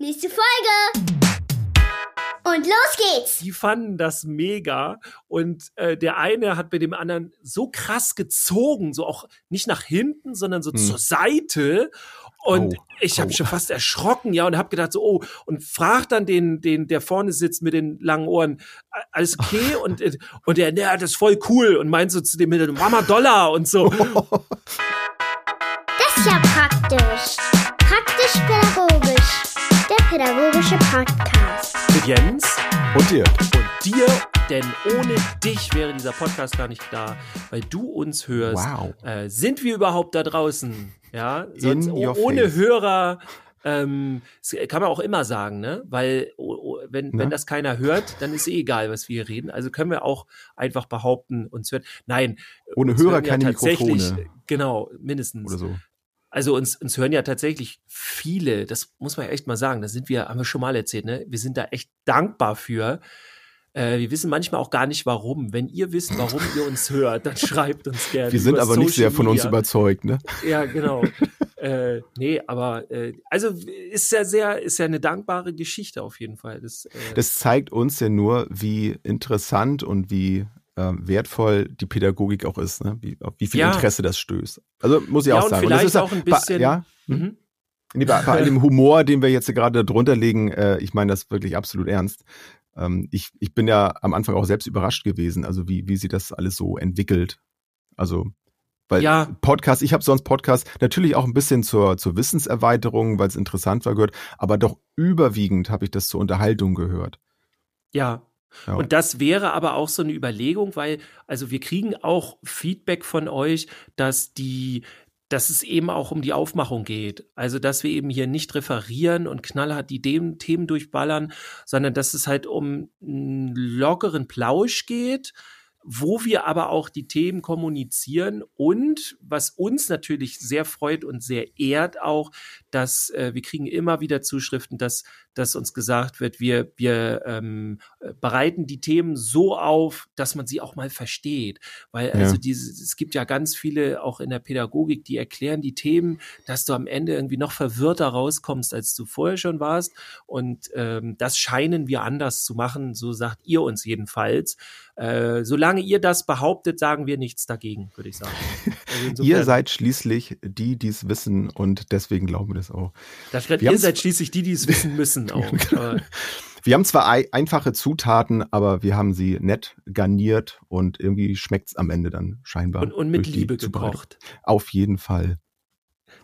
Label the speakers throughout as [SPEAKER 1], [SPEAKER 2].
[SPEAKER 1] Nächste Folge! Und los geht's!
[SPEAKER 2] Die fanden das mega und äh, der eine hat bei dem anderen so krass gezogen, so auch nicht nach hinten, sondern so hm. zur Seite. Und oh, ich habe oh. schon fast erschrocken, ja, und habe gedacht so, oh, und frag dann den, den, der vorne sitzt mit den langen Ohren, alles okay? und äh, und der, der, das ist voll cool und meint so zu dem Mama Dollar und so.
[SPEAKER 1] Das ist ja praktisch. Pädagogische Podcast.
[SPEAKER 2] Mit Jens
[SPEAKER 3] und dir.
[SPEAKER 2] Und dir, denn ohne dich wäre dieser Podcast gar nicht da, weil du uns hörst.
[SPEAKER 3] Wow.
[SPEAKER 2] Äh, sind wir überhaupt da draußen? Ja, sonst ohne face. Hörer ähm, kann man auch immer sagen, ne? Weil wenn, wenn das keiner hört, dann ist eh egal, was wir hier reden. Also können wir auch einfach behaupten, uns hört. Nein,
[SPEAKER 3] ohne Hörer keine ja Mikrofone.
[SPEAKER 2] Genau, mindestens.
[SPEAKER 3] Oder so.
[SPEAKER 2] Also uns, uns hören ja tatsächlich viele, das muss man ja echt mal sagen, da sind wir, haben wir schon mal erzählt, ne? Wir sind da echt dankbar für. Äh, wir wissen manchmal auch gar nicht warum. Wenn ihr wisst, warum ihr uns hört, dann schreibt uns gerne.
[SPEAKER 3] Wir sind aber Social nicht sehr von uns überzeugt, ne?
[SPEAKER 2] Ja, genau. äh, nee, aber äh, also ist ja sehr, ist ja eine dankbare Geschichte auf jeden Fall. Das, äh,
[SPEAKER 3] das zeigt uns ja nur, wie interessant und wie wertvoll die Pädagogik auch ist, ne? wie, auf wie viel ja. Interesse das stößt. Also muss ich
[SPEAKER 2] ja,
[SPEAKER 3] auch sagen.
[SPEAKER 2] Und vielleicht und auch ein bisschen.
[SPEAKER 3] Ja. Mhm. Nee, bei, bei dem Humor, den wir jetzt gerade drunter legen, äh, ich meine das wirklich absolut ernst. Ähm, ich, ich bin ja am Anfang auch selbst überrascht gewesen, also wie, wie sie das alles so entwickelt. Also weil ja. Podcast, ich habe sonst Podcast natürlich auch ein bisschen zur, zur Wissenserweiterung, weil es interessant war, gehört, aber doch überwiegend habe ich das zur Unterhaltung gehört.
[SPEAKER 2] Ja, ja. Und das wäre aber auch so eine Überlegung, weil, also wir kriegen auch Feedback von euch, dass die, dass es eben auch um die Aufmachung geht. Also, dass wir eben hier nicht referieren und knallhart die Themen durchballern, sondern dass es halt um einen lockeren Plausch geht, wo wir aber auch die Themen kommunizieren und was uns natürlich sehr freut und sehr ehrt auch, dass äh, wir kriegen immer wieder Zuschriften, dass dass uns gesagt wird, wir, wir ähm, bereiten die Themen so auf, dass man sie auch mal versteht. Weil also ja. diese, es gibt ja ganz viele auch in der Pädagogik, die erklären die Themen, dass du am Ende irgendwie noch verwirrter rauskommst, als du vorher schon warst. Und ähm, das scheinen wir anders zu machen, so sagt ihr uns jedenfalls. Äh, solange ihr das behauptet, sagen wir nichts dagegen, würde ich sagen.
[SPEAKER 3] Also ihr seid schließlich die, die es wissen und deswegen glauben wir das auch.
[SPEAKER 2] Das ihr seid schließlich die, die es wissen müssen auch.
[SPEAKER 3] wir haben zwar einfache Zutaten, aber wir haben sie nett garniert und irgendwie schmeckt es am Ende dann scheinbar.
[SPEAKER 2] Und, und mit Liebe gekocht.
[SPEAKER 3] Auf jeden Fall.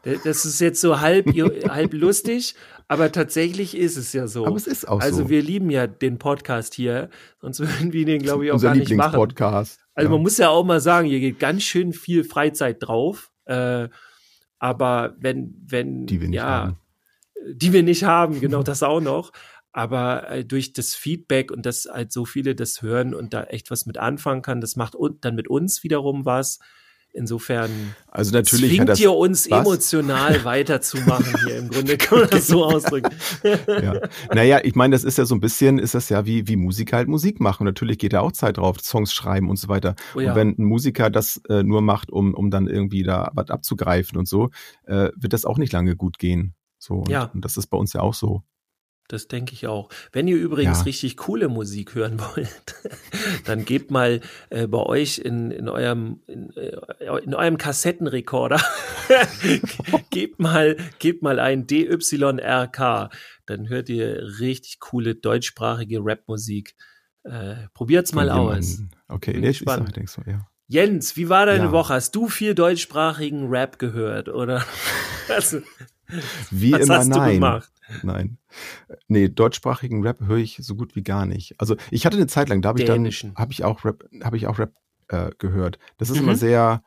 [SPEAKER 2] Das ist jetzt so halb, halb lustig, aber tatsächlich ist es ja so.
[SPEAKER 3] Aber es ist auch
[SPEAKER 2] also
[SPEAKER 3] so.
[SPEAKER 2] Also wir lieben ja den Podcast hier, sonst würden wir den, glaube ich, auch gar nicht machen.
[SPEAKER 3] Podcast.
[SPEAKER 2] Also ja. man muss ja auch mal sagen, hier geht ganz schön viel Freizeit drauf. Äh, aber wenn, wenn,
[SPEAKER 3] die wir nicht
[SPEAKER 2] ja,
[SPEAKER 3] haben
[SPEAKER 2] die wir nicht haben, genau das auch noch. Aber äh, durch das Feedback und dass halt so viele das hören und da echt was mit anfangen kann, das macht dann mit uns wiederum was. Insofern
[SPEAKER 3] also natürlich
[SPEAKER 2] zwingt
[SPEAKER 3] das,
[SPEAKER 2] ihr uns was? emotional weiterzumachen hier im Grunde, kann man das so ausdrücken.
[SPEAKER 3] ja. Naja, ich meine, das ist ja so ein bisschen, ist das ja wie, wie Musiker halt Musik machen. Natürlich geht da auch Zeit drauf, Songs schreiben und so weiter. Oh ja. Und wenn ein Musiker das äh, nur macht, um, um dann irgendwie da was abzugreifen und so, äh, wird das auch nicht lange gut gehen. So, und,
[SPEAKER 2] ja.
[SPEAKER 3] und das ist bei uns ja auch so.
[SPEAKER 2] Das denke ich auch. Wenn ihr übrigens ja. richtig coole Musik hören wollt, dann gebt mal äh, bei euch in, in eurem in, äh, in eurem Kassettenrekorder gebt mal gebt mal ein DYRK, dann hört ihr richtig coole deutschsprachige Rapmusik. Äh, probiert's mal aus.
[SPEAKER 3] Okay, Bin gespannt. Ich sag, so, ja.
[SPEAKER 2] Jens, wie war deine ja. Woche? Hast du viel deutschsprachigen Rap gehört oder?
[SPEAKER 3] Also, wie Was immer hast nein. Du gemacht? Nein. Nee, deutschsprachigen Rap höre ich so gut wie gar nicht. Also ich hatte eine Zeit lang, da habe ich dann habe ich auch Rap, habe ich auch Rap äh, gehört. Das ist mhm. immer sehr,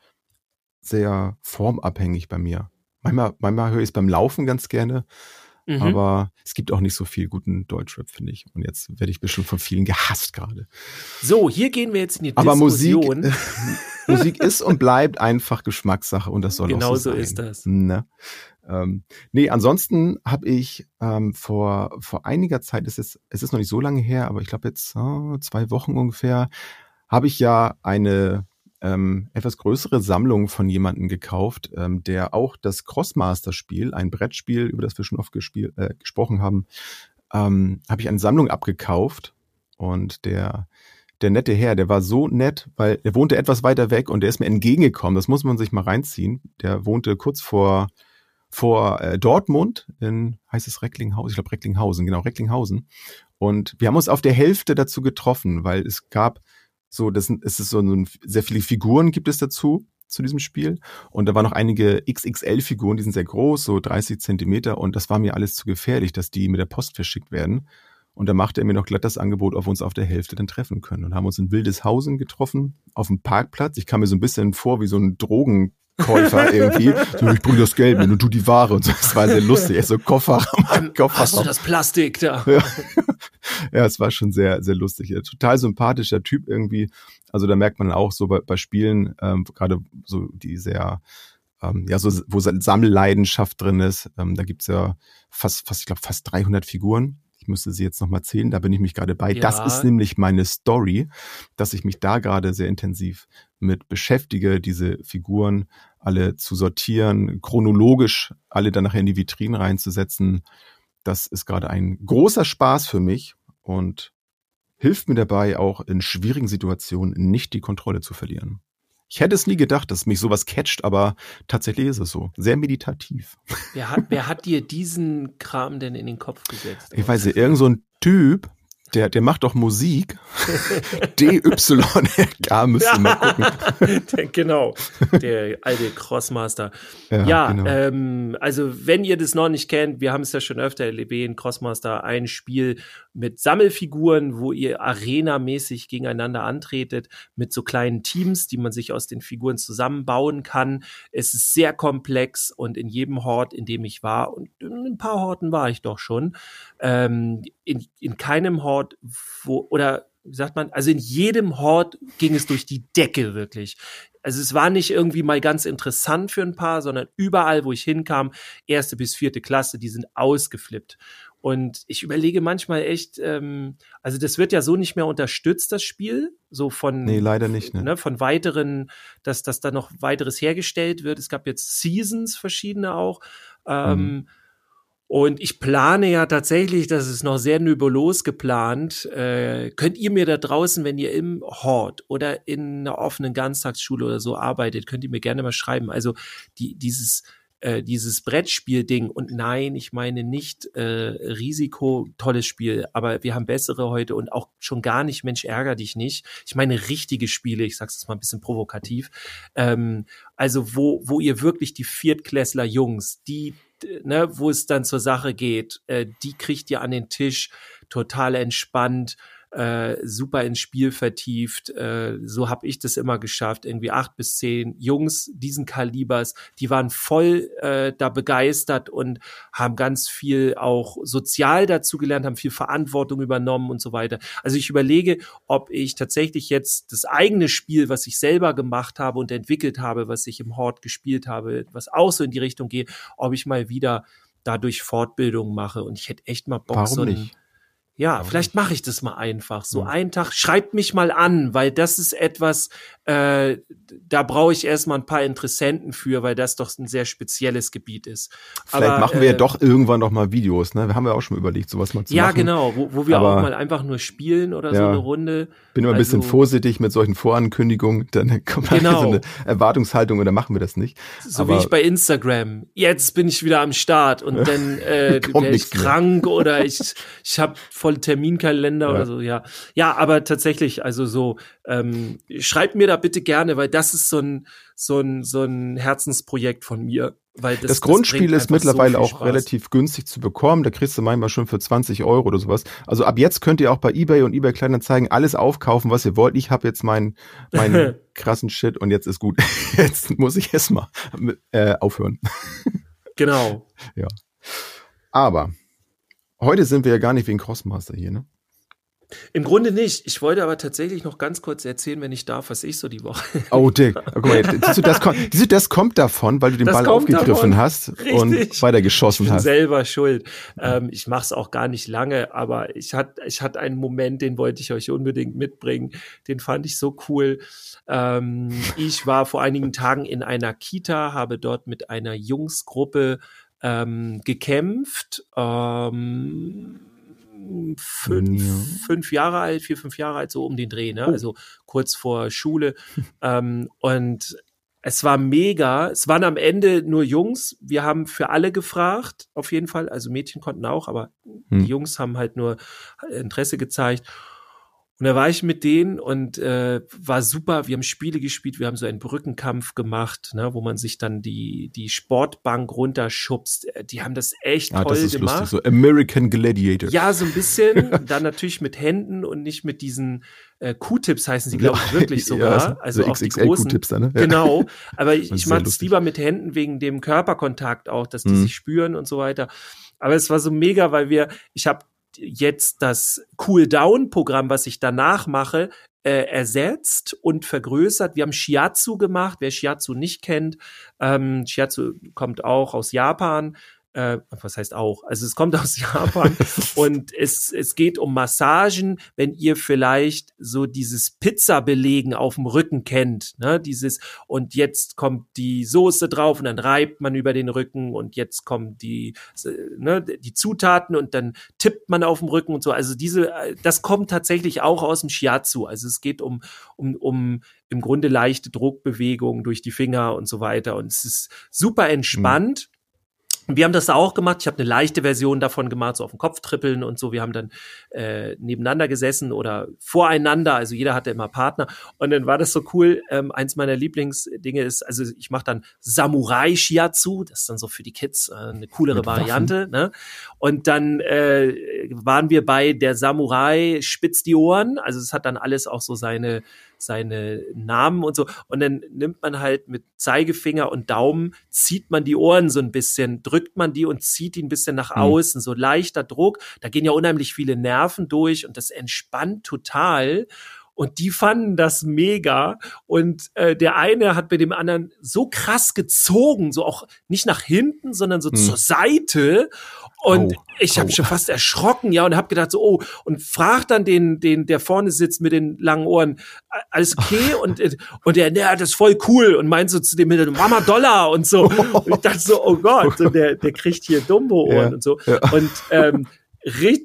[SPEAKER 3] sehr formabhängig bei mir. Manchmal, manchmal höre ich es beim Laufen ganz gerne. Mhm. Aber es gibt auch nicht so viel guten Deutschrap, finde ich. Und jetzt werde ich bestimmt von vielen gehasst gerade.
[SPEAKER 2] So, hier gehen wir jetzt in die
[SPEAKER 3] Aber
[SPEAKER 2] Diskussion.
[SPEAKER 3] Musik, Musik ist und bleibt einfach Geschmackssache und das soll
[SPEAKER 2] genau
[SPEAKER 3] auch so,
[SPEAKER 2] so
[SPEAKER 3] sein.
[SPEAKER 2] ist das.
[SPEAKER 3] Ne? Ähm, nee, ansonsten habe ich ähm, vor, vor einiger Zeit, es ist, es ist noch nicht so lange her, aber ich glaube jetzt oh, zwei Wochen ungefähr, habe ich ja eine, ähm, etwas größere Sammlung von jemandem gekauft, ähm, der auch das Crossmaster-Spiel, ein Brettspiel, über das wir schon oft gespiel, äh, gesprochen haben, ähm, habe ich eine Sammlung abgekauft und der der nette Herr, der war so nett, weil er wohnte etwas weiter weg und der ist mir entgegengekommen. Das muss man sich mal reinziehen. Der wohnte kurz vor vor äh, Dortmund in heißt es Recklinghausen, ich glaube Recklinghausen, genau Recklinghausen. Und wir haben uns auf der Hälfte dazu getroffen, weil es gab so, das es ist so ein, sehr viele Figuren gibt es dazu zu diesem Spiel und da waren noch einige XXL-Figuren, die sind sehr groß, so 30 Zentimeter und das war mir alles zu gefährlich, dass die mit der Post verschickt werden. Und da machte er mir noch glatt das Angebot, ob wir uns auf der Hälfte dann treffen können. Und haben uns in Wildeshausen getroffen, auf dem Parkplatz. Ich kam mir so ein bisschen vor wie so ein Drogen, Käufer irgendwie. So, ich bringe das Geld mit und du die Ware und so. Das war sehr lustig. Er so Koffer,
[SPEAKER 2] Koffer. Hast du das Plastik da?
[SPEAKER 3] Ja. ja, es war schon sehr, sehr lustig. Ja, total sympathischer Typ irgendwie. Also da merkt man auch so bei, bei Spielen, ähm, gerade so die sehr, ähm, ja, so, wo Sammelleidenschaft drin ist. Ähm, da gibt's ja fast, fast, ich glaube, fast 300 Figuren ich müsste sie jetzt nochmal zählen, da bin ich mich gerade bei. Ja. Das ist nämlich meine Story, dass ich mich da gerade sehr intensiv mit beschäftige, diese Figuren alle zu sortieren, chronologisch alle dann nachher in die Vitrinen reinzusetzen. Das ist gerade ein großer Spaß für mich und hilft mir dabei, auch in schwierigen Situationen nicht die Kontrolle zu verlieren. Ich hätte es nie gedacht, dass mich sowas catcht, aber tatsächlich ist es so. Sehr meditativ.
[SPEAKER 2] Wer hat, wer hat dir diesen Kram denn in den Kopf gesetzt?
[SPEAKER 3] Ich weiß nicht, irgend so ein Typ, der, der macht doch Musik. DYRK müsste mal gucken.
[SPEAKER 2] genau, der alte Crossmaster. Ja, ja genau. ähm, also wenn ihr das noch nicht kennt, wir haben es ja schon öfter erlebt, Crossmaster, ein Spiel mit Sammelfiguren, wo ihr arenamäßig gegeneinander antretet, mit so kleinen Teams, die man sich aus den Figuren zusammenbauen kann. Es ist sehr komplex und in jedem Hort, in dem ich war, und in ein paar Horten war ich doch schon, ähm, in, in keinem Hort, wo, oder wie sagt man, also in jedem Hort ging es durch die Decke wirklich. Also es war nicht irgendwie mal ganz interessant für ein paar, sondern überall, wo ich hinkam, erste bis vierte Klasse, die sind ausgeflippt. Und ich überlege manchmal echt, ähm, also das wird ja so nicht mehr unterstützt, das Spiel, so von
[SPEAKER 3] nee, leider nicht, ne?
[SPEAKER 2] ne von weiteren, dass, dass da noch weiteres hergestellt wird. Es gab jetzt Seasons verschiedene auch. Ähm, mhm. Und ich plane ja tatsächlich, das ist noch sehr nebulos geplant. Äh, könnt ihr mir da draußen, wenn ihr im Hort oder in einer offenen Ganztagsschule oder so arbeitet, könnt ihr mir gerne mal schreiben. Also die, dieses äh, dieses Brettspiel-Ding und nein, ich meine nicht äh, Risiko, tolles Spiel, aber wir haben bessere heute und auch schon gar nicht, Mensch, ärger dich nicht. Ich meine richtige Spiele, ich sag's jetzt mal ein bisschen provokativ. Ähm, also wo, wo ihr wirklich die Viertklässler Jungs, die ne, wo es dann zur Sache geht, äh, die kriegt ihr an den Tisch total entspannt äh, super ins Spiel vertieft. Äh, so habe ich das immer geschafft. Irgendwie acht bis zehn Jungs diesen Kalibers, die waren voll äh, da begeistert und haben ganz viel auch sozial dazu gelernt, haben viel Verantwortung übernommen und so weiter. Also ich überlege, ob ich tatsächlich jetzt das eigene Spiel, was ich selber gemacht habe und entwickelt habe, was ich im Hort gespielt habe, was auch so in die Richtung geht, ob ich mal wieder dadurch Fortbildung mache. Und ich hätte echt mal Bock,
[SPEAKER 3] Warum
[SPEAKER 2] so ein,
[SPEAKER 3] nicht?
[SPEAKER 2] Ja, vielleicht mache ich das mal einfach. So mhm. einen Tag, schreibt mich mal an, weil das ist etwas, äh, da brauche ich erstmal ein paar Interessenten für, weil das doch ein sehr spezielles Gebiet ist.
[SPEAKER 3] Vielleicht Aber, machen wir äh, ja doch irgendwann noch mal Videos, ne? Wir haben ja auch schon überlegt, sowas mal zu
[SPEAKER 2] ja,
[SPEAKER 3] machen.
[SPEAKER 2] Ja, genau, wo, wo wir Aber, auch mal einfach nur spielen oder ja, so eine Runde.
[SPEAKER 3] Bin immer ein bisschen also vorsichtig mit solchen Vorankündigungen, dann kommt genau. so eine Erwartungshaltung und dann machen wir das nicht.
[SPEAKER 2] So Aber, wie ich bei Instagram. Jetzt bin ich wieder am Start und dann äh, werde ich krank mehr. oder ich, ich habe voll Terminkalender ja. oder so, ja. Ja, aber tatsächlich, also so, ähm, schreibt mir da bitte gerne, weil das ist so ein, so ein, so ein Herzensprojekt von mir. Weil das,
[SPEAKER 3] das Grundspiel das ist mittlerweile so auch Spaß. relativ günstig zu bekommen. Da kriegst du manchmal schon für 20 Euro oder sowas. Also ab jetzt könnt ihr auch bei eBay und eBay Kleinanzeigen alles aufkaufen, was ihr wollt. Ich habe jetzt meinen meinen krassen Shit und jetzt ist gut. Jetzt muss ich erstmal äh, aufhören.
[SPEAKER 2] Genau.
[SPEAKER 3] ja. Aber heute sind wir ja gar nicht wegen Crossmaster hier, ne?
[SPEAKER 2] Im Grunde nicht. Ich wollte aber tatsächlich noch ganz kurz erzählen, wenn ich darf, was ich so die Woche.
[SPEAKER 3] Oh, Dick. Oh, guck mal, siehst du, das, kommt, siehst du, das kommt davon, weil du den das Ball aufgegriffen davon. hast Richtig. und weitergeschossen
[SPEAKER 2] ich bin
[SPEAKER 3] hast.
[SPEAKER 2] selber schuld. Ähm, ich mache es auch gar nicht lange, aber ich hatte ich hatte einen Moment, den wollte ich euch unbedingt mitbringen. Den fand ich so cool. Ähm, ich war vor einigen Tagen in einer Kita, habe dort mit einer Jungsgruppe ähm, gekämpft. Ähm, fünf, ja. fünf Jahre alt, vier, fünf Jahre alt, so um den Dreh, ne? Oh. Also kurz vor Schule. ähm, und es war mega. Es waren am Ende nur Jungs. Wir haben für alle gefragt, auf jeden Fall. Also Mädchen konnten auch, aber hm. die Jungs haben halt nur Interesse gezeigt. Und da war ich mit denen und äh, war super. Wir haben Spiele gespielt, wir haben so einen Brückenkampf gemacht, ne, wo man sich dann die, die Sportbank runterschubst. Äh, die haben das echt ah, toll das ist gemacht. Lustig,
[SPEAKER 3] so American Gladiator.
[SPEAKER 2] Ja, so ein bisschen. dann natürlich mit Händen und nicht mit diesen äh, Q-Tips heißen sie, glaube ich, wirklich sogar. Ja, also so auch die großen. Q-Tips dann, ne? Ja. Genau. Aber ich, ich mag es lieber mit Händen wegen dem Körperkontakt auch, dass die mhm. sich spüren und so weiter. Aber es war so mega, weil wir, ich habe jetzt das Cool-Down-Programm, was ich danach mache, äh, ersetzt und vergrößert. Wir haben Shiatsu gemacht. Wer Shiatsu nicht kennt, ähm, Shiatsu kommt auch aus Japan äh, was heißt auch? Also es kommt aus Japan und es, es geht um Massagen, wenn ihr vielleicht so dieses Pizza-Belegen auf dem Rücken kennt, ne? Dieses, und jetzt kommt die Soße drauf und dann reibt man über den Rücken und jetzt kommen die, ne, die Zutaten und dann tippt man auf dem Rücken und so. Also diese, das kommt tatsächlich auch aus dem Shiatsu. Also es geht um, um, um im Grunde leichte Druckbewegungen durch die Finger und so weiter. Und es ist super entspannt. Mhm wir haben das auch gemacht. Ich habe eine leichte Version davon gemacht, so auf den Kopf trippeln und so. Wir haben dann äh, nebeneinander gesessen oder voreinander. Also jeder hatte immer Partner. Und dann war das so cool. Ähm, eins meiner Lieblingsdinge ist, also ich mache dann Samurai Shiatsu. Das ist dann so für die Kids äh, eine coolere Variante. Ne? Und dann äh, waren wir bei der Samurai spitzt die Ohren. Also es hat dann alles auch so seine seine Namen und so. Und dann nimmt man halt mit Zeigefinger und Daumen, zieht man die Ohren so ein bisschen, drückt man die und zieht die ein bisschen nach mhm. außen, so leichter Druck. Da gehen ja unheimlich viele Nerven durch und das entspannt total. Und die fanden das mega. Und äh, der eine hat bei dem anderen so krass gezogen, so auch nicht nach hinten, sondern so hm. zur Seite. Und oh, ich habe oh. schon fast erschrocken, ja, und habe gedacht so, oh, und frag dann den, den, der vorne sitzt mit den langen Ohren, alles okay? und und der, der, das ist voll cool und meint so zu dem Mama Dollar und so. Und ich dachte so, oh Gott, und der, der kriegt hier Dumbo-Ohren ja, und so. Ja. Und ähm,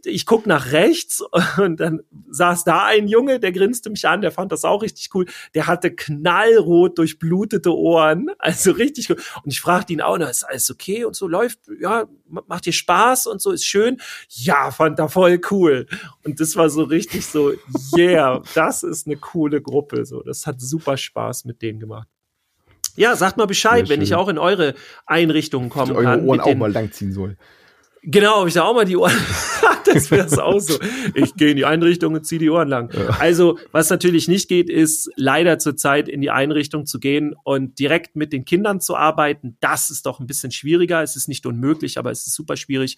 [SPEAKER 2] ich guck nach rechts und dann saß da ein Junge, der grinste mich an, der fand das auch richtig cool. Der hatte knallrot durchblutete Ohren, also richtig cool. Und ich fragte ihn auch, na, ist alles okay und so läuft, ja, macht dir Spaß und so, ist schön. Ja, fand er voll cool. Und das war so richtig so, yeah, das ist eine coole Gruppe, so. Das hat super Spaß mit denen gemacht. Ja, sagt mal Bescheid, wenn ich auch in eure Einrichtungen kommen
[SPEAKER 3] eure
[SPEAKER 2] kann.
[SPEAKER 3] Ohren auch mal langziehen soll.
[SPEAKER 2] Genau, ob ich da auch mal die Ohren. das wäre es auch so. Ich gehe in die Einrichtung und ziehe die Ohren lang. Ja. Also, was natürlich nicht geht, ist leider zurzeit in die Einrichtung zu gehen und direkt mit den Kindern zu arbeiten. Das ist doch ein bisschen schwieriger. Es ist nicht unmöglich, aber es ist super schwierig.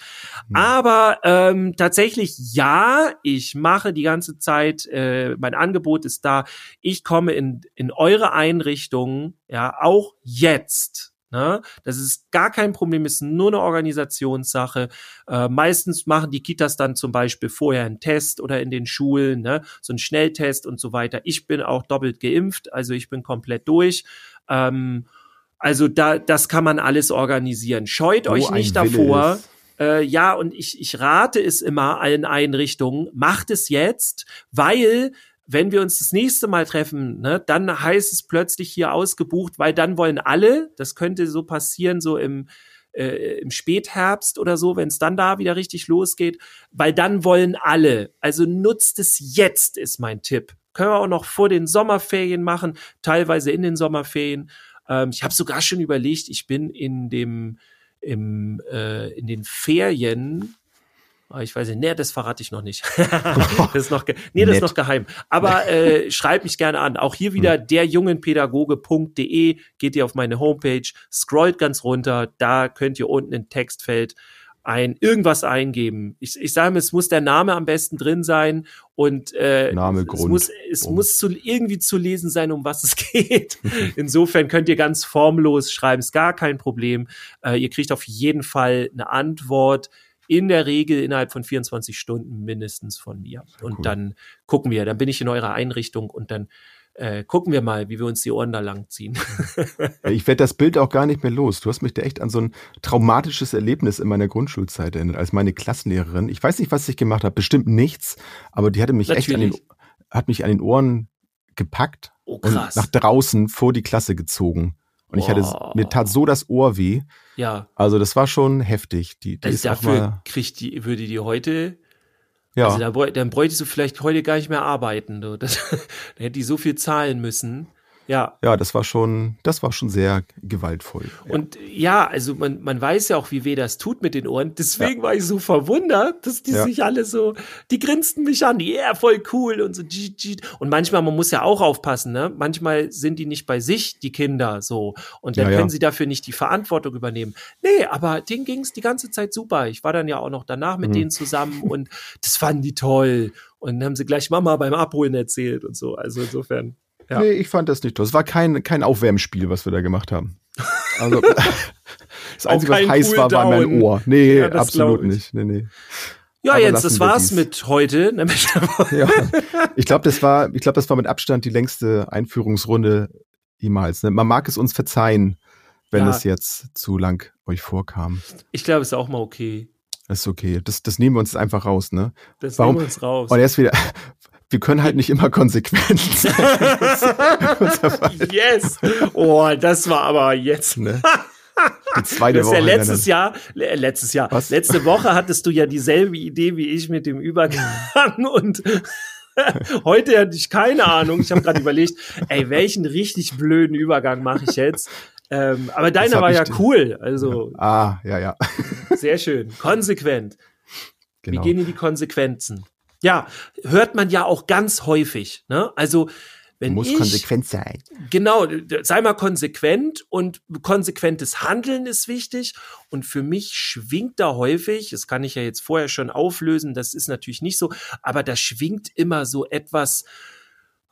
[SPEAKER 2] Mhm. Aber ähm, tatsächlich ja, ich mache die ganze Zeit, äh, mein Angebot ist da. Ich komme in, in eure Einrichtungen, ja, auch jetzt Ne? Das ist gar kein Problem, ist nur eine Organisationssache. Äh, meistens machen die Kitas dann zum Beispiel vorher einen Test oder in den Schulen, ne? so einen Schnelltest und so weiter. Ich bin auch doppelt geimpft, also ich bin komplett durch. Ähm, also da, das kann man alles organisieren. Scheut Wo euch nicht davor. Äh, ja, und ich, ich rate es immer allen Einrichtungen, macht es jetzt, weil wenn wir uns das nächste Mal treffen, ne, dann heißt es plötzlich hier ausgebucht, weil dann wollen alle, das könnte so passieren, so im, äh, im Spätherbst oder so, wenn es dann da wieder richtig losgeht, weil dann wollen alle. Also nutzt es jetzt, ist mein Tipp. Können wir auch noch vor den Sommerferien machen, teilweise in den Sommerferien. Ähm, ich habe sogar schon überlegt, ich bin in dem im, äh, in den Ferien ich weiß nicht, nee, das verrate ich noch nicht. das ist noch, nee, das ist noch geheim. Aber äh, schreibt mich gerne an. Auch hier wieder hm. derjungenpädagoge.de. Geht ihr auf meine Homepage, scrollt ganz runter. Da könnt ihr unten im Textfeld ein irgendwas eingeben. Ich, ich sage, es muss der Name am besten drin sein und äh,
[SPEAKER 3] Name,
[SPEAKER 2] es,
[SPEAKER 3] Grund,
[SPEAKER 2] muss, es um. muss zu, irgendwie zu lesen sein, um was es geht. Insofern könnt ihr ganz formlos schreiben, ist gar kein Problem. Äh, ihr kriegt auf jeden Fall eine Antwort in der Regel innerhalb von 24 Stunden mindestens von mir. Ja, und cool. dann gucken wir, dann bin ich in eurer Einrichtung und dann äh, gucken wir mal, wie wir uns die Ohren da lang ziehen.
[SPEAKER 3] ich werde das Bild auch gar nicht mehr los. Du hast mich da echt an so ein traumatisches Erlebnis in meiner Grundschulzeit erinnert, als meine Klassenlehrerin. Ich weiß nicht, was ich gemacht habe, bestimmt nichts, aber die hatte mich Natürlich. echt an den, hat mich an den Ohren gepackt oh, und nach draußen vor die Klasse gezogen. Und ich hatte, mir tat so das Ohr weh.
[SPEAKER 2] Ja.
[SPEAKER 3] Also das war schon heftig. Die, die
[SPEAKER 2] also ist dafür mal, kriegt die, würde die heute ja. Also da, dann bräuchtest du vielleicht heute gar nicht mehr arbeiten. Du. Das, dann hätte die so viel zahlen müssen. Ja.
[SPEAKER 3] Ja, das war schon, das war schon sehr gewaltvoll.
[SPEAKER 2] Ja. Und ja, also man, man weiß ja auch, wie weh das tut mit den Ohren. Deswegen ja. war ich so verwundert, dass die ja. sich alle so, die grinsten mich an, ja, yeah, voll cool und so. Und manchmal, man muss ja auch aufpassen, ne? Manchmal sind die nicht bei sich, die Kinder, so. Und dann können sie dafür nicht die Verantwortung übernehmen. Nee, aber denen ging's die ganze Zeit super. Ich war dann ja auch noch danach mit mhm. denen zusammen und das fanden die toll. Und dann haben sie gleich Mama beim Abholen erzählt und so. Also insofern.
[SPEAKER 3] Ja. Nee, ich fand das nicht toll. Es war kein, kein Aufwärmspiel, was wir da gemacht haben. Also, das Einzige, was heiß cool war, war mein Ohr. Nee, ja, absolut nicht. Nee, nee.
[SPEAKER 2] Ja, Aber Jens, das war's dies. mit heute.
[SPEAKER 3] ja, ich glaube, das war, ich glaube, das war mit Abstand die längste Einführungsrunde jemals. Ne? Man mag es uns verzeihen, wenn ja. es jetzt zu lang euch vorkam.
[SPEAKER 2] Ich glaube, es ist auch mal okay.
[SPEAKER 3] Das ist okay. Das, das nehmen wir uns einfach raus, ne?
[SPEAKER 2] Das Warum? nehmen wir uns raus.
[SPEAKER 3] Und erst wieder, wir können halt nicht immer konsequent sein.
[SPEAKER 2] yes! Oh, das war aber jetzt. Ne? Die zweite das ist Woche. Ja letztes Jahr, letztes Jahr, Was? letzte Woche hattest du ja dieselbe Idee wie ich mit dem Übergang und heute hatte ich keine Ahnung. Ich habe gerade überlegt, ey, welchen richtig blöden Übergang mache ich jetzt? Ähm, aber deiner war ja cool. Also.
[SPEAKER 3] Ah, ja, ja.
[SPEAKER 2] Sehr schön. Konsequent. Genau. Wir gehen in die Konsequenzen. Ja, hört man ja auch ganz häufig. Ne? Also wenn
[SPEAKER 3] muss
[SPEAKER 2] ich,
[SPEAKER 3] konsequent sein.
[SPEAKER 2] Genau, sei mal konsequent und konsequentes Handeln ist wichtig. Und für mich schwingt da häufig, das kann ich ja jetzt vorher schon auflösen, das ist natürlich nicht so, aber da schwingt immer so etwas,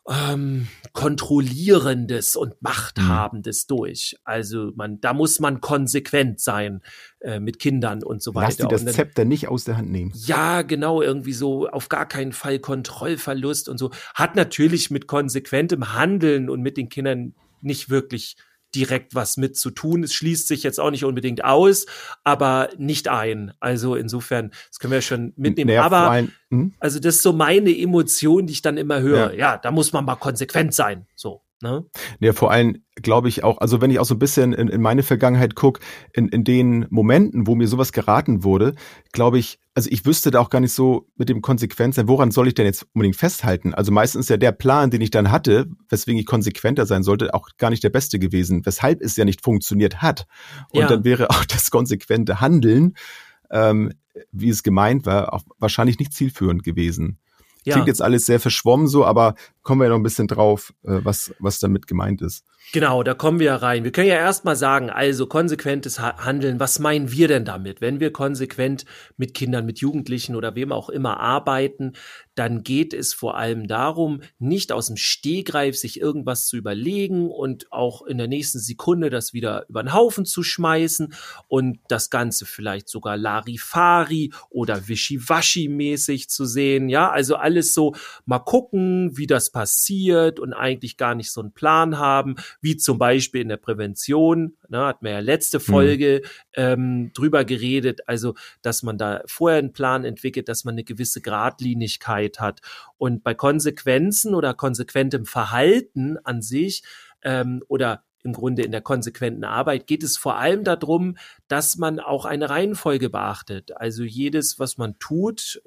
[SPEAKER 2] ähm, kontrollierendes und machthabendes mhm. durch. Also man, da muss man konsequent sein äh, mit Kindern und so weiter. Lass
[SPEAKER 3] die das Zepter nicht aus der Hand nehmen.
[SPEAKER 2] Ja, genau, irgendwie so auf gar keinen Fall Kontrollverlust und so. Hat natürlich mit konsequentem Handeln und mit den Kindern nicht wirklich direkt was mit zu tun. Es schließt sich jetzt auch nicht unbedingt aus, aber nicht ein. Also insofern, das können wir schon mitnehmen. Naja, aber allem, hm? also das ist so meine Emotion, die ich dann immer höre. Ja. ja, da muss man mal konsequent sein. So. Ne?
[SPEAKER 3] Ja, vor allem glaube ich auch, also wenn ich auch so ein bisschen in, in meine Vergangenheit gucke, in, in den Momenten, wo mir sowas geraten wurde, glaube ich, also ich wüsste da auch gar nicht so mit dem Konsequenz sein, woran soll ich denn jetzt unbedingt festhalten? Also meistens ist ja der Plan, den ich dann hatte, weswegen ich konsequenter sein sollte, auch gar nicht der beste gewesen, weshalb es ja nicht funktioniert hat. Und ja. dann wäre auch das konsequente Handeln, ähm, wie es gemeint war, auch wahrscheinlich nicht zielführend gewesen. Ja. Klingt jetzt alles sehr verschwommen so, aber kommen wir noch ein bisschen drauf, äh, was, was damit gemeint ist.
[SPEAKER 2] Genau, da kommen wir ja rein. Wir können ja erstmal sagen, also konsequentes Handeln, was meinen wir denn damit? Wenn wir konsequent mit Kindern, mit Jugendlichen oder wem auch immer arbeiten, dann geht es vor allem darum, nicht aus dem Stehgreif sich irgendwas zu überlegen und auch in der nächsten Sekunde das wieder über den Haufen zu schmeißen und das Ganze vielleicht sogar Larifari oder Wischiwaschi-mäßig zu sehen. Ja, also alles so mal gucken, wie das passiert und eigentlich gar nicht so einen Plan haben, wie zum Beispiel in der Prävention, ne, hat man ja letzte mhm. Folge mhm. ähm, drüber geredet, also dass man da vorher einen Plan entwickelt, dass man eine gewisse Gradlinigkeit hat. Und bei Konsequenzen oder konsequentem Verhalten an sich ähm, oder im Grunde in der konsequenten Arbeit geht es vor allem darum, dass man auch eine Reihenfolge beachtet. Also jedes, was man tut,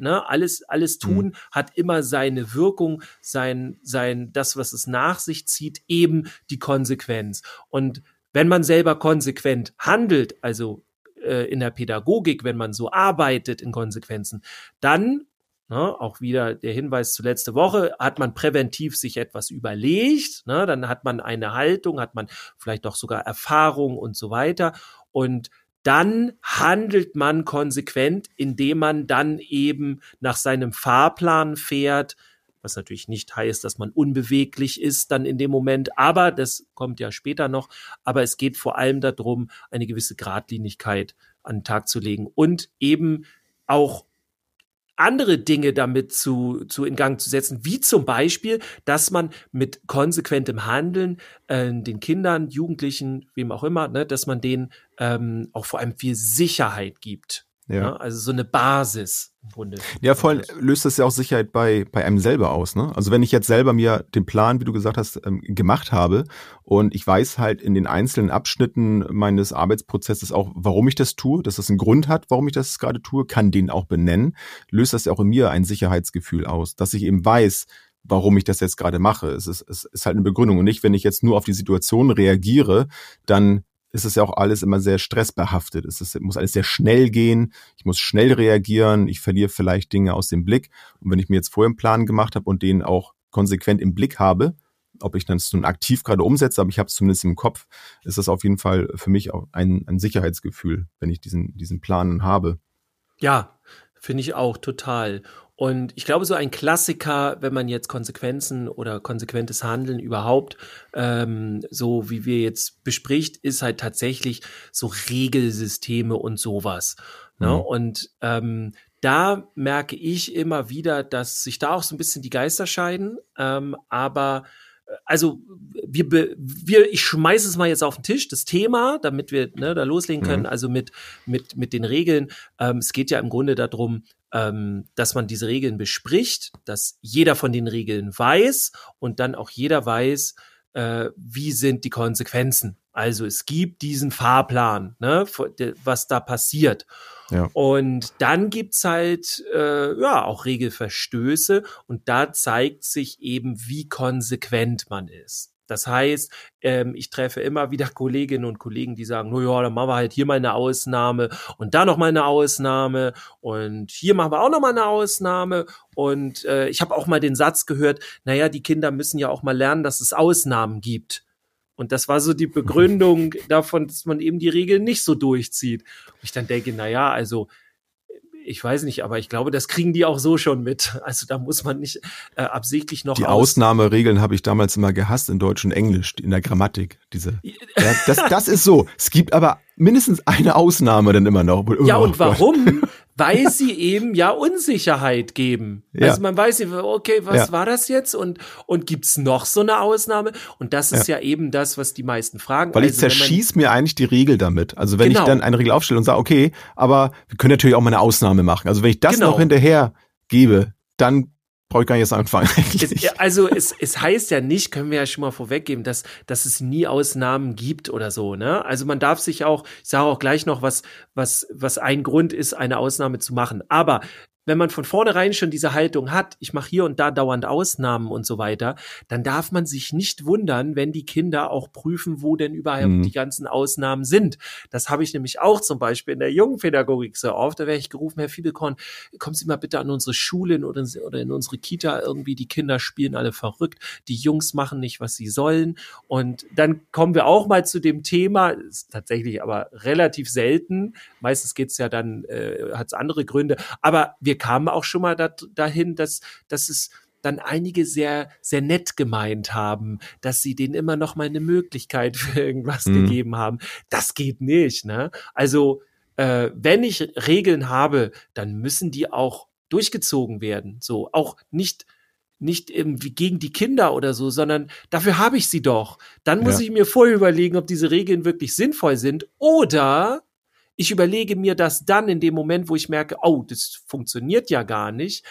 [SPEAKER 2] Ne? Alles, alles mhm. tun mhm. hat immer seine Wirkung, sein, sein, das, was es nach sich zieht, eben die Konsequenz. Und wenn man selber konsequent handelt, also äh, in der Pädagogik, wenn man so arbeitet in Konsequenzen, dann Ne, auch wieder der Hinweis zu letzte Woche, hat man präventiv sich etwas überlegt, ne, dann hat man eine Haltung, hat man vielleicht auch sogar Erfahrung und so weiter. Und dann handelt man konsequent, indem man dann eben nach seinem Fahrplan fährt, was natürlich nicht heißt, dass man unbeweglich ist dann in dem Moment, aber das kommt ja später noch, aber es geht vor allem darum, eine gewisse Gradlinigkeit an den Tag zu legen und eben auch andere Dinge damit zu, zu in Gang zu setzen, wie zum Beispiel, dass man mit konsequentem Handeln äh, den Kindern, Jugendlichen, wem auch immer, ne, dass man denen ähm, auch vor allem viel Sicherheit gibt. Ja. Ne? Also so eine Basis im Grunde.
[SPEAKER 3] Ja, vor allem löst das ja auch Sicherheit bei, bei einem selber aus. Ne? Also wenn ich jetzt selber mir den Plan, wie du gesagt hast, ähm, gemacht habe und ich weiß halt in den einzelnen Abschnitten meines Arbeitsprozesses auch, warum ich das tue, dass das einen Grund hat, warum ich das gerade tue, kann den auch benennen, löst das ja auch in mir ein Sicherheitsgefühl aus, dass ich eben weiß, warum ich das jetzt gerade mache. Es ist, es ist halt eine Begründung und nicht, wenn ich jetzt nur auf die Situation reagiere, dann ist es ja auch alles immer sehr stressbehaftet. Es ist, muss alles sehr schnell gehen. Ich muss schnell reagieren. Ich verliere vielleicht Dinge aus dem Blick. Und wenn ich mir jetzt vorher einen Plan gemacht habe und den auch konsequent im Blick habe, ob ich das nun aktiv gerade umsetze, aber ich habe es zumindest im Kopf, ist das auf jeden Fall für mich auch ein, ein Sicherheitsgefühl, wenn ich diesen, diesen Plan habe.
[SPEAKER 2] Ja, finde ich auch total. Und ich glaube, so ein Klassiker, wenn man jetzt Konsequenzen oder konsequentes Handeln überhaupt, ähm, so wie wir jetzt bespricht, ist halt tatsächlich so Regelsysteme und sowas. Ne? Mhm. Und ähm, da merke ich immer wieder, dass sich da auch so ein bisschen die Geister scheiden. Ähm, aber also wir, wir, ich schmeiße es mal jetzt auf den Tisch, das Thema, damit wir ne, da loslegen können, mhm. also mit, mit, mit den Regeln. Ähm, es geht ja im Grunde darum, ähm, dass man diese Regeln bespricht, dass jeder von den Regeln weiß und dann auch jeder weiß, äh, wie sind die Konsequenzen. Also es gibt diesen Fahrplan, ne, was da passiert. Ja. Und dann gibt's halt äh, ja auch Regelverstöße und da zeigt sich eben, wie konsequent man ist. Das heißt, ähm, ich treffe immer wieder Kolleginnen und Kollegen, die sagen, no ja, dann machen wir halt hier mal eine Ausnahme und da noch mal eine Ausnahme und hier machen wir auch noch mal eine Ausnahme und äh, ich habe auch mal den Satz gehört, naja, die Kinder müssen ja auch mal lernen, dass es Ausnahmen gibt. Und das war so die Begründung davon, dass man eben die Regeln nicht so durchzieht. Und ich dann denke, na ja, also ich weiß nicht, aber ich glaube, das kriegen die auch so schon mit. Also da muss man nicht äh, absichtlich noch.
[SPEAKER 3] Die aus Ausnahmeregeln habe ich damals immer gehasst in Deutsch und Englisch, in der Grammatik. Diese. Ja, das, das ist so. Es gibt aber mindestens eine Ausnahme dann immer noch.
[SPEAKER 2] Ja, oh, und warum? weil sie eben ja Unsicherheit geben. Ja. Also man weiß nicht, okay, was ja. war das jetzt und und gibt's noch so eine Ausnahme? Und das ist ja, ja eben das, was die meisten fragen.
[SPEAKER 3] Weil also, ich zerschieß mir eigentlich die Regel damit. Also wenn genau. ich dann eine Regel aufstelle und sage, okay, aber wir können natürlich auch mal eine Ausnahme machen. Also wenn ich das genau. noch hinterher gebe, dann brauche ich gar nicht anfangen.
[SPEAKER 2] Es, also es, es heißt ja nicht, können wir ja schon mal vorweggeben, dass, dass es nie Ausnahmen gibt oder so. Ne? Also man darf sich auch, ich sage auch gleich noch, was, was, was ein Grund ist, eine Ausnahme zu machen. Aber wenn man von vornherein schon diese Haltung hat, ich mache hier und da dauernd Ausnahmen und so weiter, dann darf man sich nicht wundern, wenn die Kinder auch prüfen, wo denn überhaupt mhm. die ganzen Ausnahmen sind. Das habe ich nämlich auch zum Beispiel in der Jungenpädagogik so oft. Da wäre ich gerufen, Herr Fiebelkorn, kommen Sie mal bitte an unsere Schule oder, oder in unsere Kita irgendwie. Die Kinder spielen alle verrückt, die Jungs machen nicht, was sie sollen. Und dann kommen wir auch mal zu dem Thema, ist tatsächlich aber relativ selten. Meistens geht's ja dann, äh, hat es andere Gründe. Aber wir wir kamen auch schon mal dat, dahin, dass, dass es dann einige sehr, sehr nett gemeint haben, dass sie denen immer noch mal eine Möglichkeit für irgendwas mhm. gegeben haben. Das geht nicht, ne? Also, äh, wenn ich Regeln habe, dann müssen die auch durchgezogen werden. So, auch nicht, nicht irgendwie gegen die Kinder oder so, sondern dafür habe ich sie doch. Dann muss ja. ich mir vorher überlegen, ob diese Regeln wirklich sinnvoll sind oder ich überlege mir das dann in dem Moment, wo ich merke, oh, das funktioniert ja gar nicht.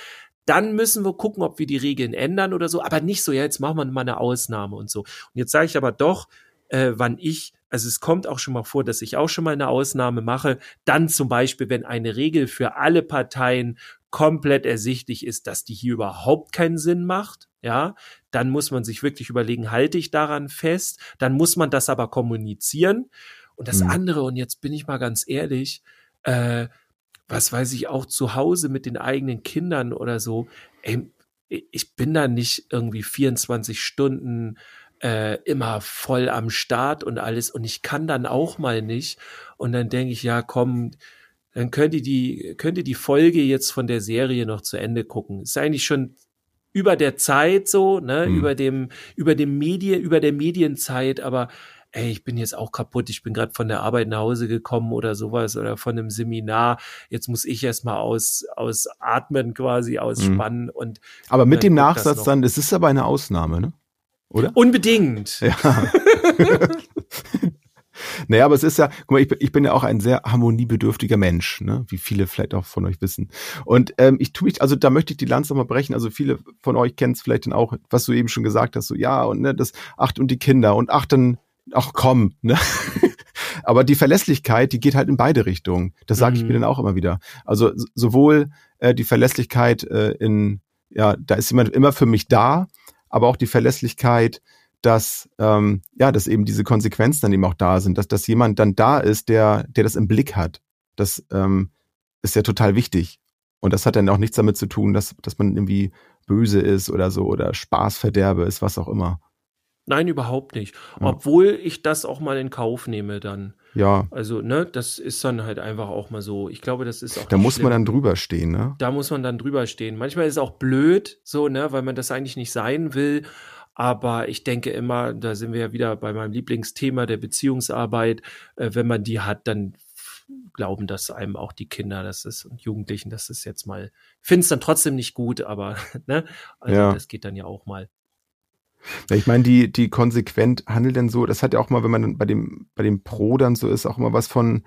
[SPEAKER 2] Dann müssen wir gucken, ob wir die Regeln ändern oder so, aber nicht so, ja, jetzt machen wir mal eine Ausnahme und so. Und jetzt sage ich aber doch, äh, wann ich, also es kommt auch schon mal vor, dass ich auch schon mal eine Ausnahme mache. Dann zum Beispiel, wenn eine Regel für alle Parteien komplett ersichtlich ist, dass die hier überhaupt keinen Sinn macht, ja, dann muss man sich wirklich überlegen, halte ich daran fest? Dann muss man das aber kommunizieren. Und das mhm. andere, und jetzt bin ich mal ganz ehrlich, äh, was weiß ich, auch zu Hause mit den eigenen Kindern oder so, ey, ich bin da nicht irgendwie 24 Stunden äh, immer voll am Start und alles und ich kann dann auch mal nicht. Und dann denke ich, ja, komm, dann könnte die, könnte die Folge jetzt von der Serie noch zu Ende gucken. Ist eigentlich schon über der Zeit so, ne, hm. über dem, über dem Medien, über der Medienzeit, aber ey, ich bin jetzt auch kaputt, ich bin gerade von der Arbeit nach Hause gekommen oder sowas oder von einem Seminar, jetzt muss ich erstmal aus, ausatmen quasi, ausspannen mhm. und.
[SPEAKER 3] Aber mit dem Nachsatz dann, es ist aber eine Ausnahme, ne? Oder?
[SPEAKER 2] Unbedingt.
[SPEAKER 3] Ja. Naja, aber es ist ja, guck mal, ich bin, ich bin ja auch ein sehr harmoniebedürftiger Mensch, ne? wie viele vielleicht auch von euch wissen. Und ähm, ich tue mich, also da möchte ich die Lanze nochmal brechen. Also viele von euch kennen es vielleicht dann auch, was du eben schon gesagt hast, so ja, und ne, das acht und die Kinder und achten ach komm, ne? Aber die Verlässlichkeit, die geht halt in beide Richtungen. Das sage ich mir mhm. dann auch immer wieder. Also sowohl äh, die Verlässlichkeit äh, in, ja, da ist jemand immer für mich da, aber auch die Verlässlichkeit, dass ähm, ja, dass eben diese Konsequenzen dann eben auch da sind, dass dass jemand dann da ist, der der das im Blick hat. Das ähm, ist ja total wichtig. Und das hat dann auch nichts damit zu tun, dass dass man irgendwie böse ist oder so oder Spaßverderbe ist, was auch immer.
[SPEAKER 2] Nein, überhaupt nicht. Ja. Obwohl ich das auch mal in Kauf nehme dann.
[SPEAKER 3] Ja.
[SPEAKER 2] Also, ne, das ist dann halt einfach auch mal so. Ich glaube, das ist auch.
[SPEAKER 3] Da muss schlimm. man dann drüber stehen, ne?
[SPEAKER 2] Da muss man dann drüber stehen. Manchmal ist es auch blöd, so, ne, weil man das eigentlich nicht sein will. Aber ich denke immer, da sind wir ja wieder bei meinem Lieblingsthema der Beziehungsarbeit. Äh, wenn man die hat, dann glauben das einem auch die Kinder, das ist und Jugendlichen, das ist jetzt mal, finde es dann trotzdem nicht gut, aber ne, also ja. das geht dann ja auch mal.
[SPEAKER 3] Ja, ich meine, die, die konsequent handelt denn so, das hat ja auch mal, wenn man bei dem, bei dem Pro dann so ist, auch immer was von,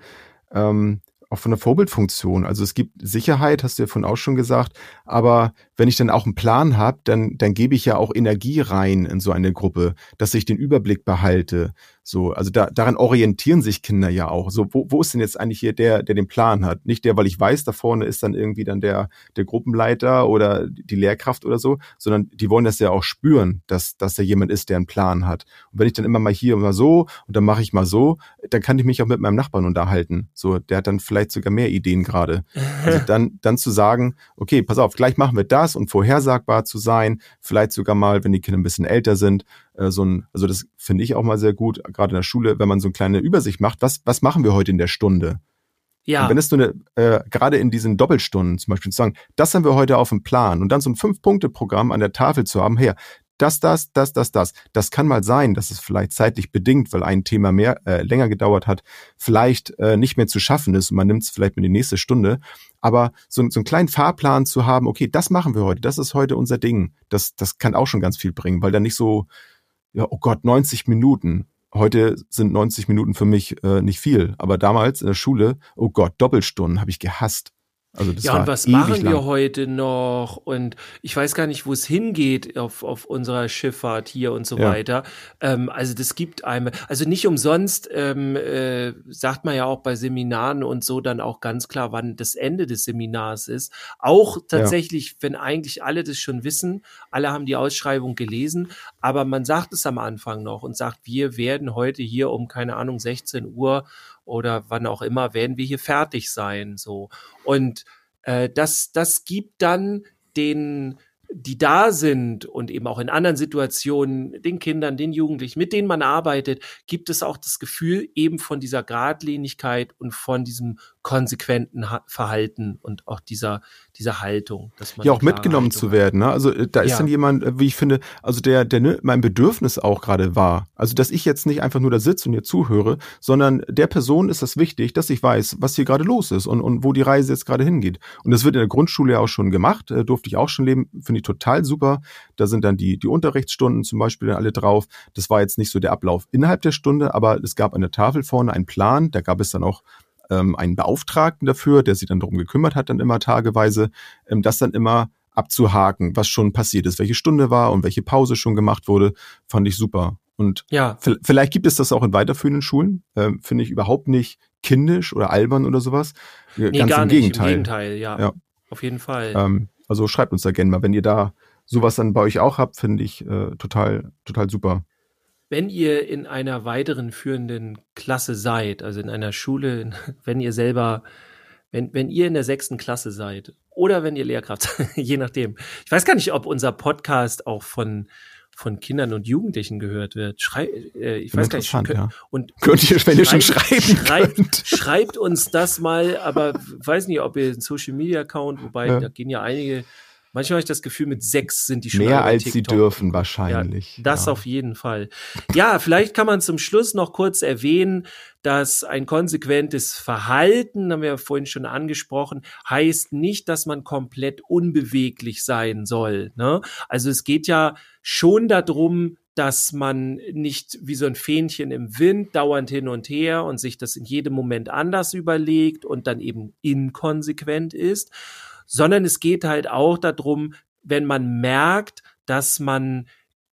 [SPEAKER 3] ähm, auch von der Vorbildfunktion. Also es gibt Sicherheit, hast du ja vorhin auch schon gesagt, aber wenn ich dann auch einen Plan habe, dann, dann gebe ich ja auch Energie rein in so eine Gruppe, dass ich den Überblick behalte, so, also da, daran orientieren sich Kinder ja auch. So, wo, wo ist denn jetzt eigentlich hier der, der den Plan hat? Nicht der, weil ich weiß, da vorne ist dann irgendwie dann der, der Gruppenleiter oder die Lehrkraft oder so, sondern die wollen das ja auch spüren, dass, dass da jemand ist, der einen Plan hat. Und wenn ich dann immer mal hier mal so und dann mache ich mal so, dann kann ich mich auch mit meinem Nachbarn unterhalten. So, der hat dann vielleicht sogar mehr Ideen gerade. Also dann, dann zu sagen, okay, pass auf, gleich machen wir das und vorhersagbar zu sein, vielleicht sogar mal, wenn die Kinder ein bisschen älter sind, äh, so ein, also das finde ich auch mal sehr gut, gerade in der Schule, wenn man so eine kleine Übersicht macht, was, was machen wir heute in der Stunde? Ja. Und wenn es so eine, äh, gerade in diesen Doppelstunden zum Beispiel zu sagen, das haben wir heute auf dem Plan und dann so ein Fünf-Punkte-Programm an der Tafel zu haben, her, das, das, das, das, das. Das kann mal sein, dass es vielleicht zeitlich bedingt, weil ein Thema mehr äh, länger gedauert hat, vielleicht äh, nicht mehr zu schaffen ist und man nimmt es vielleicht mit die nächste Stunde. Aber so, so einen kleinen Fahrplan zu haben, okay, das machen wir heute, das ist heute unser Ding, das, das kann auch schon ganz viel bringen, weil dann nicht so ja, oh Gott, 90 Minuten. Heute sind 90 Minuten für mich äh, nicht viel, aber damals in der Schule, oh Gott, Doppelstunden habe ich gehasst.
[SPEAKER 2] Also das ja, und was machen wir heute noch? Und ich weiß gar nicht, wo es hingeht auf, auf unserer Schifffahrt hier und so ja. weiter. Ähm, also das gibt einem, also nicht umsonst ähm, äh, sagt man ja auch bei Seminaren und so dann auch ganz klar, wann das Ende des Seminars ist. Auch tatsächlich, ja. wenn eigentlich alle das schon wissen, alle haben die Ausschreibung gelesen, aber man sagt es am Anfang noch und sagt, wir werden heute hier um, keine Ahnung, 16 Uhr oder wann auch immer werden wir hier fertig sein. So. Und äh, das, das gibt dann den die da sind und eben auch in anderen Situationen, den Kindern, den Jugendlichen, mit denen man arbeitet, gibt es auch das Gefühl eben von dieser Gradlinigkeit und von diesem konsequenten Verhalten und auch dieser, dieser Haltung.
[SPEAKER 3] Dass man ja, auch mitgenommen Haltung zu werden. Ne? Also äh, da ist ja. dann jemand, äh, wie ich finde, also der, der ne, mein Bedürfnis auch gerade war. Also dass ich jetzt nicht einfach nur da sitze und ihr zuhöre, sondern der Person ist das wichtig, dass ich weiß, was hier gerade los ist und, und wo die Reise jetzt gerade hingeht. Und das wird in der Grundschule ja auch schon gemacht, äh, durfte ich auch schon leben, finde ich total super. Da sind dann die, die Unterrichtsstunden zum Beispiel dann alle drauf. Das war jetzt nicht so der Ablauf innerhalb der Stunde, aber es gab an der Tafel vorne einen Plan, da gab es dann auch ähm, einen Beauftragten dafür, der sich dann darum gekümmert hat, dann immer tageweise, ähm, das dann immer abzuhaken, was schon passiert ist, welche Stunde war und welche Pause schon gemacht wurde, fand ich super. Und ja. vielleicht gibt es das auch in weiterführenden Schulen, ähm, finde ich überhaupt nicht kindisch oder albern oder sowas.
[SPEAKER 2] Nee, Ganz gar im nicht, Gegenteil. Im Gegenteil, ja. ja. Auf jeden Fall.
[SPEAKER 3] Ähm, also schreibt uns da gerne mal, wenn ihr da sowas dann bei euch auch habt, finde ich äh, total, total super
[SPEAKER 2] wenn ihr in einer weiteren führenden Klasse seid, also in einer Schule, wenn ihr selber, wenn, wenn ihr in der sechsten Klasse seid oder wenn ihr Lehrkraft, je nachdem. Ich weiß gar nicht, ob unser Podcast auch von, von Kindern und Jugendlichen gehört wird. Schrei, äh, ich weiß gar nicht. Könnt,
[SPEAKER 3] ja. und könnt ihr, wenn ihr schon schreiben
[SPEAKER 2] schreibt, könnt. schreibt uns das mal, aber weiß nicht, ob ihr einen Social Media Account, wobei ja. da gehen ja einige Manchmal habe ich das Gefühl, mit sechs sind die schon
[SPEAKER 3] Mehr als TikTok. sie dürfen wahrscheinlich.
[SPEAKER 2] Ja, das ja. auf jeden Fall. Ja, vielleicht kann man zum Schluss noch kurz erwähnen, dass ein konsequentes Verhalten, haben wir ja vorhin schon angesprochen, heißt nicht, dass man komplett unbeweglich sein soll. Ne? Also es geht ja schon darum, dass man nicht wie so ein Fähnchen im Wind dauernd hin und her und sich das in jedem Moment anders überlegt und dann eben inkonsequent ist, sondern es geht halt auch darum, wenn man merkt, dass man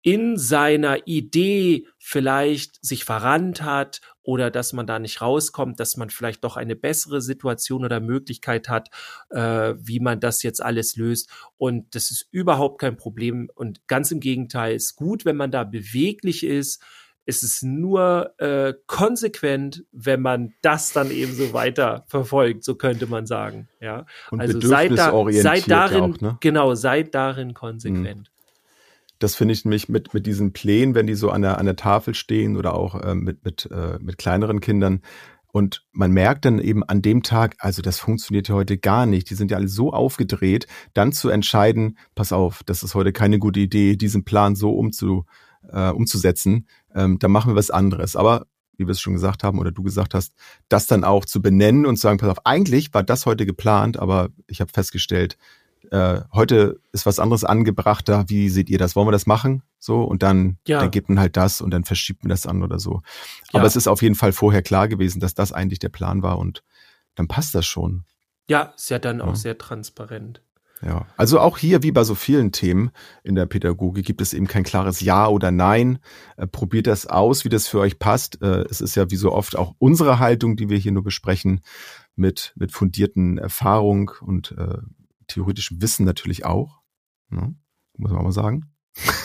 [SPEAKER 2] in seiner Idee vielleicht sich verrannt hat oder dass man da nicht rauskommt, dass man vielleicht doch eine bessere Situation oder Möglichkeit hat, äh, wie man das jetzt alles löst. Und das ist überhaupt kein Problem. Und ganz im Gegenteil, ist gut, wenn man da beweglich ist, es ist nur äh, konsequent, wenn man das dann eben so weiter verfolgt, so könnte man sagen. Ja,
[SPEAKER 3] Und also seid, da, seid
[SPEAKER 2] darin,
[SPEAKER 3] auch, ne?
[SPEAKER 2] genau, seid darin konsequent. Mhm.
[SPEAKER 3] Das finde ich nämlich mit, mit diesen Plänen, wenn die so an der, an der Tafel stehen oder auch äh, mit, mit, äh, mit kleineren Kindern. Und man merkt dann eben an dem Tag, also das funktioniert ja heute gar nicht. Die sind ja alle so aufgedreht, dann zu entscheiden, pass auf, das ist heute keine gute Idee, diesen Plan so umzu, äh, umzusetzen, ähm, dann machen wir was anderes. Aber wie wir es schon gesagt haben oder du gesagt hast, das dann auch zu benennen und zu sagen, pass auf, eigentlich war das heute geplant, aber ich habe festgestellt, äh, heute ist was anderes angebrachter. Wie seht ihr das? Wollen wir das machen? So und dann, ja. dann gibt man halt das und dann verschiebt man das an oder so. Aber ja. es ist auf jeden Fall vorher klar gewesen, dass das eigentlich der Plan war und dann passt das schon.
[SPEAKER 2] Ja, ist ja dann auch sehr transparent.
[SPEAKER 3] Ja, also auch hier, wie bei so vielen Themen in der Pädagogik, gibt es eben kein klares Ja oder Nein. Äh, probiert das aus, wie das für euch passt. Äh, es ist ja wie so oft auch unsere Haltung, die wir hier nur besprechen, mit, mit fundierten Erfahrung und äh, theoretischem Wissen natürlich auch. Ne? Muss man mal sagen.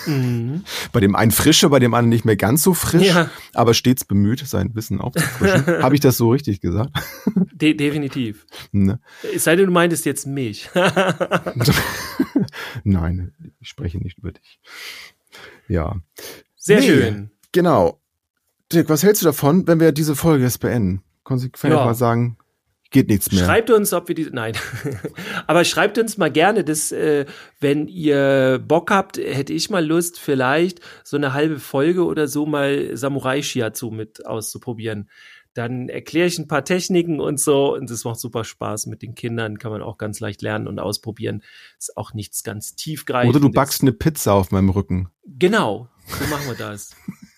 [SPEAKER 3] Mhm. Bei dem einen frische, bei dem anderen nicht mehr ganz so frisch, ja. aber stets bemüht, sein Wissen aufzufrischen. Habe ich das so richtig gesagt?
[SPEAKER 2] De definitiv. Ne? Es sei denn, du meintest jetzt mich.
[SPEAKER 3] Nein, ich spreche nicht über dich. Ja.
[SPEAKER 2] Sehr nee, schön.
[SPEAKER 3] Genau. Dirk, was hältst du davon, wenn wir diese Folge jetzt beenden? Konsequent ja. mal sagen, geht nichts mehr.
[SPEAKER 2] Schreibt uns, ob wir die, nein. Aber schreibt uns mal gerne, dass, äh, wenn ihr Bock habt, hätte ich mal Lust, vielleicht so eine halbe Folge oder so mal Samurai Shiatsu mit auszuprobieren. Dann erkläre ich ein paar Techniken und so und das macht super Spaß mit den Kindern, kann man auch ganz leicht lernen und ausprobieren. Ist auch nichts ganz tiefgreifendes.
[SPEAKER 3] Oder du backst eine Pizza auf meinem Rücken.
[SPEAKER 2] Genau, so machen wir das.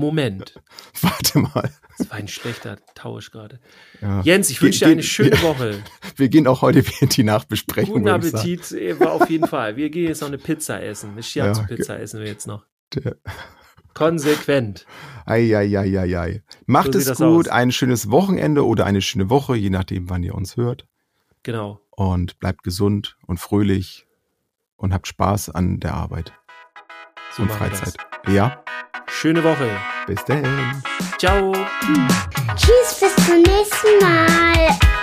[SPEAKER 2] Moment.
[SPEAKER 3] Warte mal.
[SPEAKER 2] Das war ein schlechter Tausch gerade. Ja. Jens, ich wünsche dir eine schöne wir, Woche.
[SPEAKER 3] Wir gehen auch heute wieder in die Nachbesprechung.
[SPEAKER 2] Guten Appetit äh, war auf jeden Fall. Wir gehen jetzt noch eine Pizza essen. Eine Shiatsu-Pizza ja, essen wir jetzt noch. Der. Konsequent.
[SPEAKER 3] Eieieiei. Macht so es gut, aus. ein schönes Wochenende oder eine schöne Woche, je nachdem, wann ihr uns hört.
[SPEAKER 2] Genau.
[SPEAKER 3] Und bleibt gesund und fröhlich und habt Spaß an der Arbeit. So und Freizeit. Ja.
[SPEAKER 2] Schöne Woche.
[SPEAKER 3] Bis dann.
[SPEAKER 2] Ciao.
[SPEAKER 1] Tschüss, bis zum nächsten Mal.